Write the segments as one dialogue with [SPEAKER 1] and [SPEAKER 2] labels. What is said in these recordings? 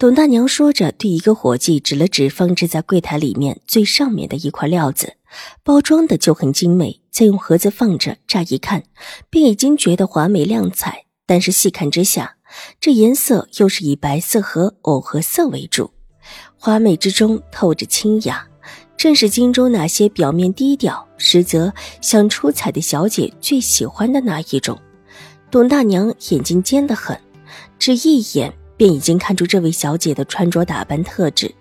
[SPEAKER 1] 董大娘说着，对一个伙计指了指放置在柜台里面最上面的一块料子，包装的就很精美，再用盒子放着，乍一看便已经觉得华美亮彩。但是细看之下，这颜色又是以白色和藕荷色为主，华美之中透着清雅，正是京中那些表面低调，实则想出彩的小姐最喜欢的那一种。董大娘眼睛尖得很，只一眼。便已经看出这位小姐的穿着打扮特质。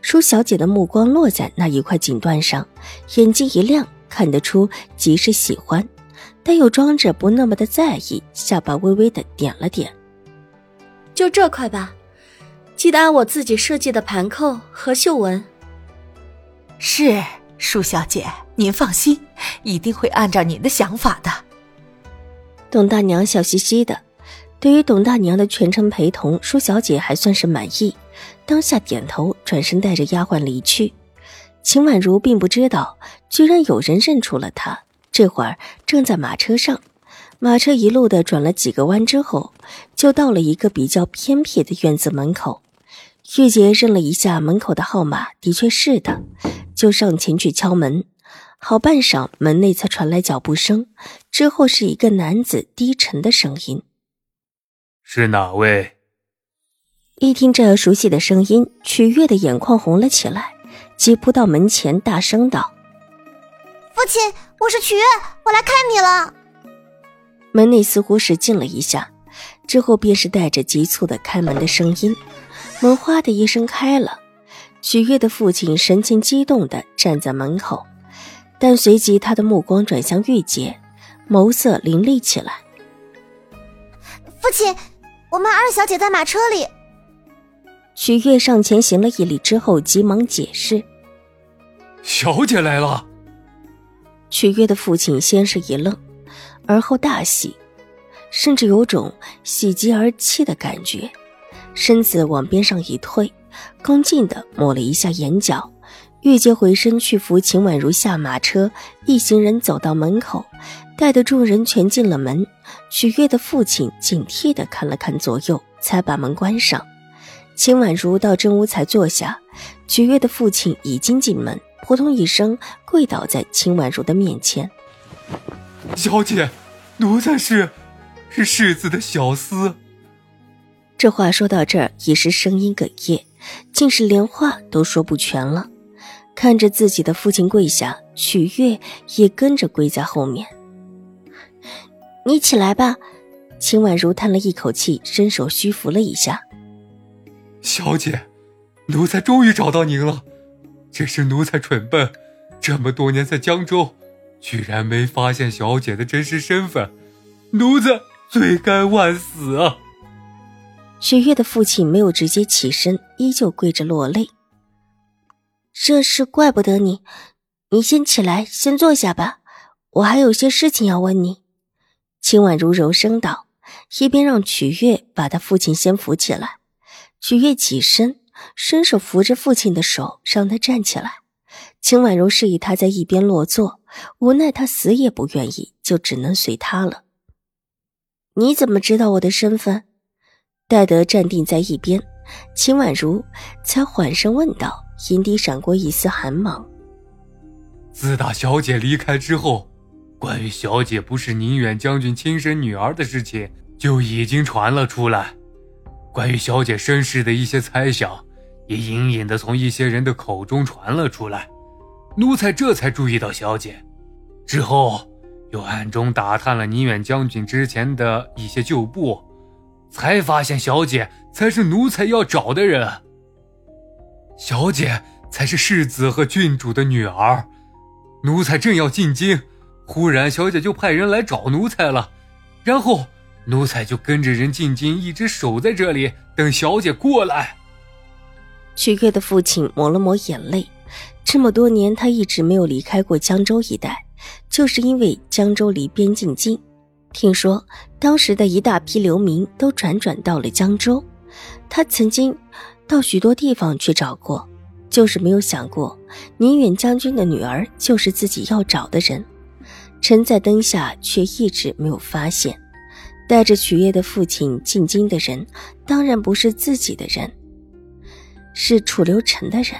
[SPEAKER 1] 舒小姐的目光落在那一块锦缎上，眼睛一亮，看得出极是喜欢，但又装着不那么的在意，下巴微微的点了点。
[SPEAKER 2] 就这块吧，记得按我自己设计的盘扣和绣纹。
[SPEAKER 3] 是，舒小姐，您放心，一定会按照您的想法的。
[SPEAKER 1] 董大娘笑嘻嘻的。对于董大娘的全程陪同，舒小姐还算是满意，当下点头，转身带着丫鬟离去。秦婉如并不知道，居然有人认出了她。这会儿正在马车上，马车一路的转了几个弯之后，就到了一个比较偏僻的院子门口。玉洁认了一下门口的号码，的确是的，就上前去敲门。好半晌，门内才传来脚步声，之后是一个男子低沉的声音。
[SPEAKER 4] 是哪位？
[SPEAKER 1] 一听这熟悉的声音，曲月的眼眶红了起来，急扑到门前，大声道：“
[SPEAKER 5] 父亲，我是曲月，我来看你了。”
[SPEAKER 1] 门内似乎是静了一下，之后便是带着急促的开门的声音，门哗的一声开了。曲月的父亲神情激动的站在门口，但随即他的目光转向玉洁，眸色凌厉起来。
[SPEAKER 5] 父亲。我们二小姐在马车里。
[SPEAKER 1] 许月上前行了一礼之后，急忙解释：“
[SPEAKER 4] 小姐来了。”
[SPEAKER 1] 许月的父亲先是一愣，而后大喜，甚至有种喜极而泣的感觉，身子往边上一退，恭敬的抹了一下眼角。玉洁回身去扶秦婉如下马车，一行人走到门口，带得众人全进了门。许月的父亲警惕地看了看左右，才把门关上。秦婉如到正屋才坐下，许月的父亲已经进门，扑通一声跪倒在秦婉如的面前：“
[SPEAKER 4] 小姐，奴才是是世子的小厮。”
[SPEAKER 1] 这话说到这儿，已是声音哽咽，竟是连话都说不全了。看着自己的父亲跪下，许月也跟着跪在后面。你起来吧，秦婉如叹了一口气，伸手虚扶了一下。
[SPEAKER 4] 小姐，奴才终于找到您了。只是奴才蠢笨，这么多年在江州，居然没发现小姐的真实身份，奴才罪该万死啊！
[SPEAKER 1] 雪月的父亲没有直接起身，依旧跪着落泪。这事怪不得你，你先起来，先坐下吧，我还有些事情要问你。秦婉如柔声道，一边让曲月把他父亲先扶起来。曲月起身，伸手扶着父亲的手，让他站起来。秦婉如示意他在一边落座，无奈他死也不愿意，就只能随他了。你怎么知道我的身份？戴德站定在一边，秦婉如才缓声问道，眼底闪过一丝寒芒。
[SPEAKER 4] 自打小姐离开之后。关于小姐不是宁远将军亲生女儿的事情就已经传了出来，关于小姐身世的一些猜想，也隐隐的从一些人的口中传了出来。奴才这才注意到小姐，之后又暗中打探了宁远将军之前的一些旧部，才发现小姐才是奴才要找的人。小姐才是世子和郡主的女儿，奴才正要进京。忽然，小姐就派人来找奴才了，然后奴才就跟着人进京，一直守在这里等小姐过来。
[SPEAKER 1] 曲月的父亲抹了抹眼泪，这么多年他一直没有离开过江州一带，就是因为江州离边境近。听说当时的一大批流民都辗转到了江州，他曾经到许多地方去找过，就是没有想过宁远将军的女儿就是自己要找的人。臣在灯下，却一直没有发现，带着曲月的父亲进京的人，当然不是自己的人。是楚留臣的人。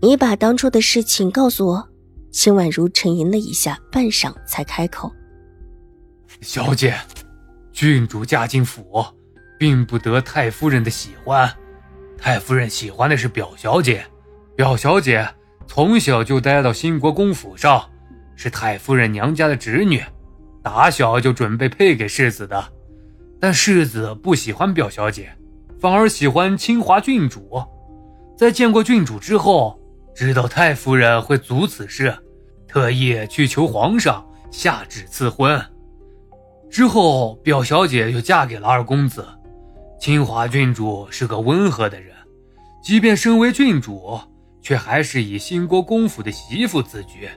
[SPEAKER 1] 你把当初的事情告诉我。秦婉如沉吟了一下，半晌才开口：“
[SPEAKER 4] 小姐，郡主嫁进府，并不得太夫人的喜欢。太夫人喜欢的是表小姐。表小姐从小就待到兴国公府上，是太夫人娘家的侄女，打小就准备配给世子的。但世子不喜欢表小姐。”反而喜欢清华郡主，在见过郡主之后，知道太夫人会阻此事，特意去求皇上下旨赐婚。之后，表小姐就嫁给了二公子。清华郡主是个温和的人，即便身为郡主，却还是以兴国公府的媳妇自居。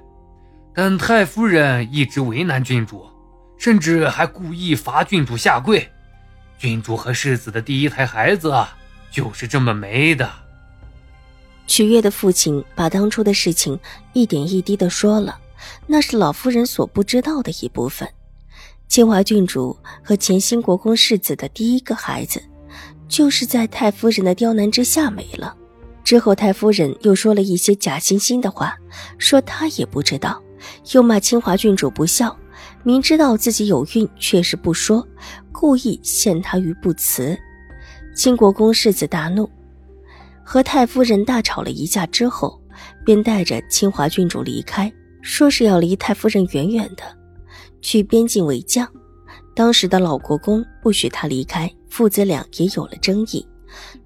[SPEAKER 4] 但太夫人一直为难郡主，甚至还故意罚郡主下跪。郡主和世子的第一胎孩子就是这么没的。
[SPEAKER 1] 曲月的父亲把当初的事情一点一滴的说了，那是老夫人所不知道的一部分。清华郡主和前兴国公世子的第一个孩子，就是在太夫人的刁难之下没了。之后太夫人又说了一些假惺惺的话，说她也不知道，又骂清华郡主不孝。明知道自己有孕，却是不说，故意陷他于不辞。清国公世子大怒，和太夫人大吵了一架之后，便带着清华郡主离开，说是要离太夫人远远的，去边境为将。当时的老国公不许他离开，父子俩也有了争议。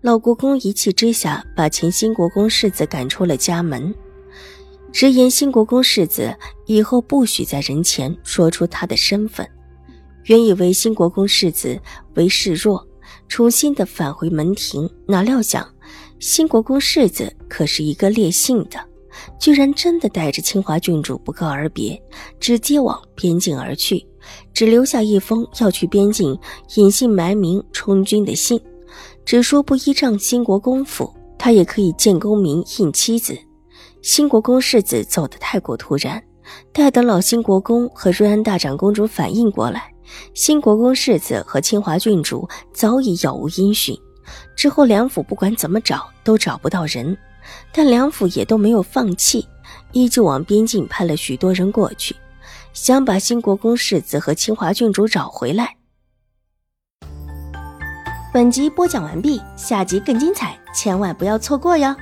[SPEAKER 1] 老国公一气之下，把前新国公世子赶出了家门。直言新国公世子以后不许在人前说出他的身份。原以为新国公世子为示弱，重新的返回门庭，哪料想新国公世子可是一个烈性的，居然真的带着清华郡主不告而别，直接往边境而去，只留下一封要去边境隐姓埋名充军的信，只说不依仗新国公府，他也可以见公明应妻子。新国公世子走得太过突然，待等老新国公和瑞安大长公主反应过来，新国公世子和清华郡主早已杳无音讯。之后梁府不管怎么找都找不到人，但梁府也都没有放弃，依旧往边境派了许多人过去，想把新国公世子和清华郡主找回来。
[SPEAKER 2] 本集播讲完毕，下集更精彩，千万不要错过哟。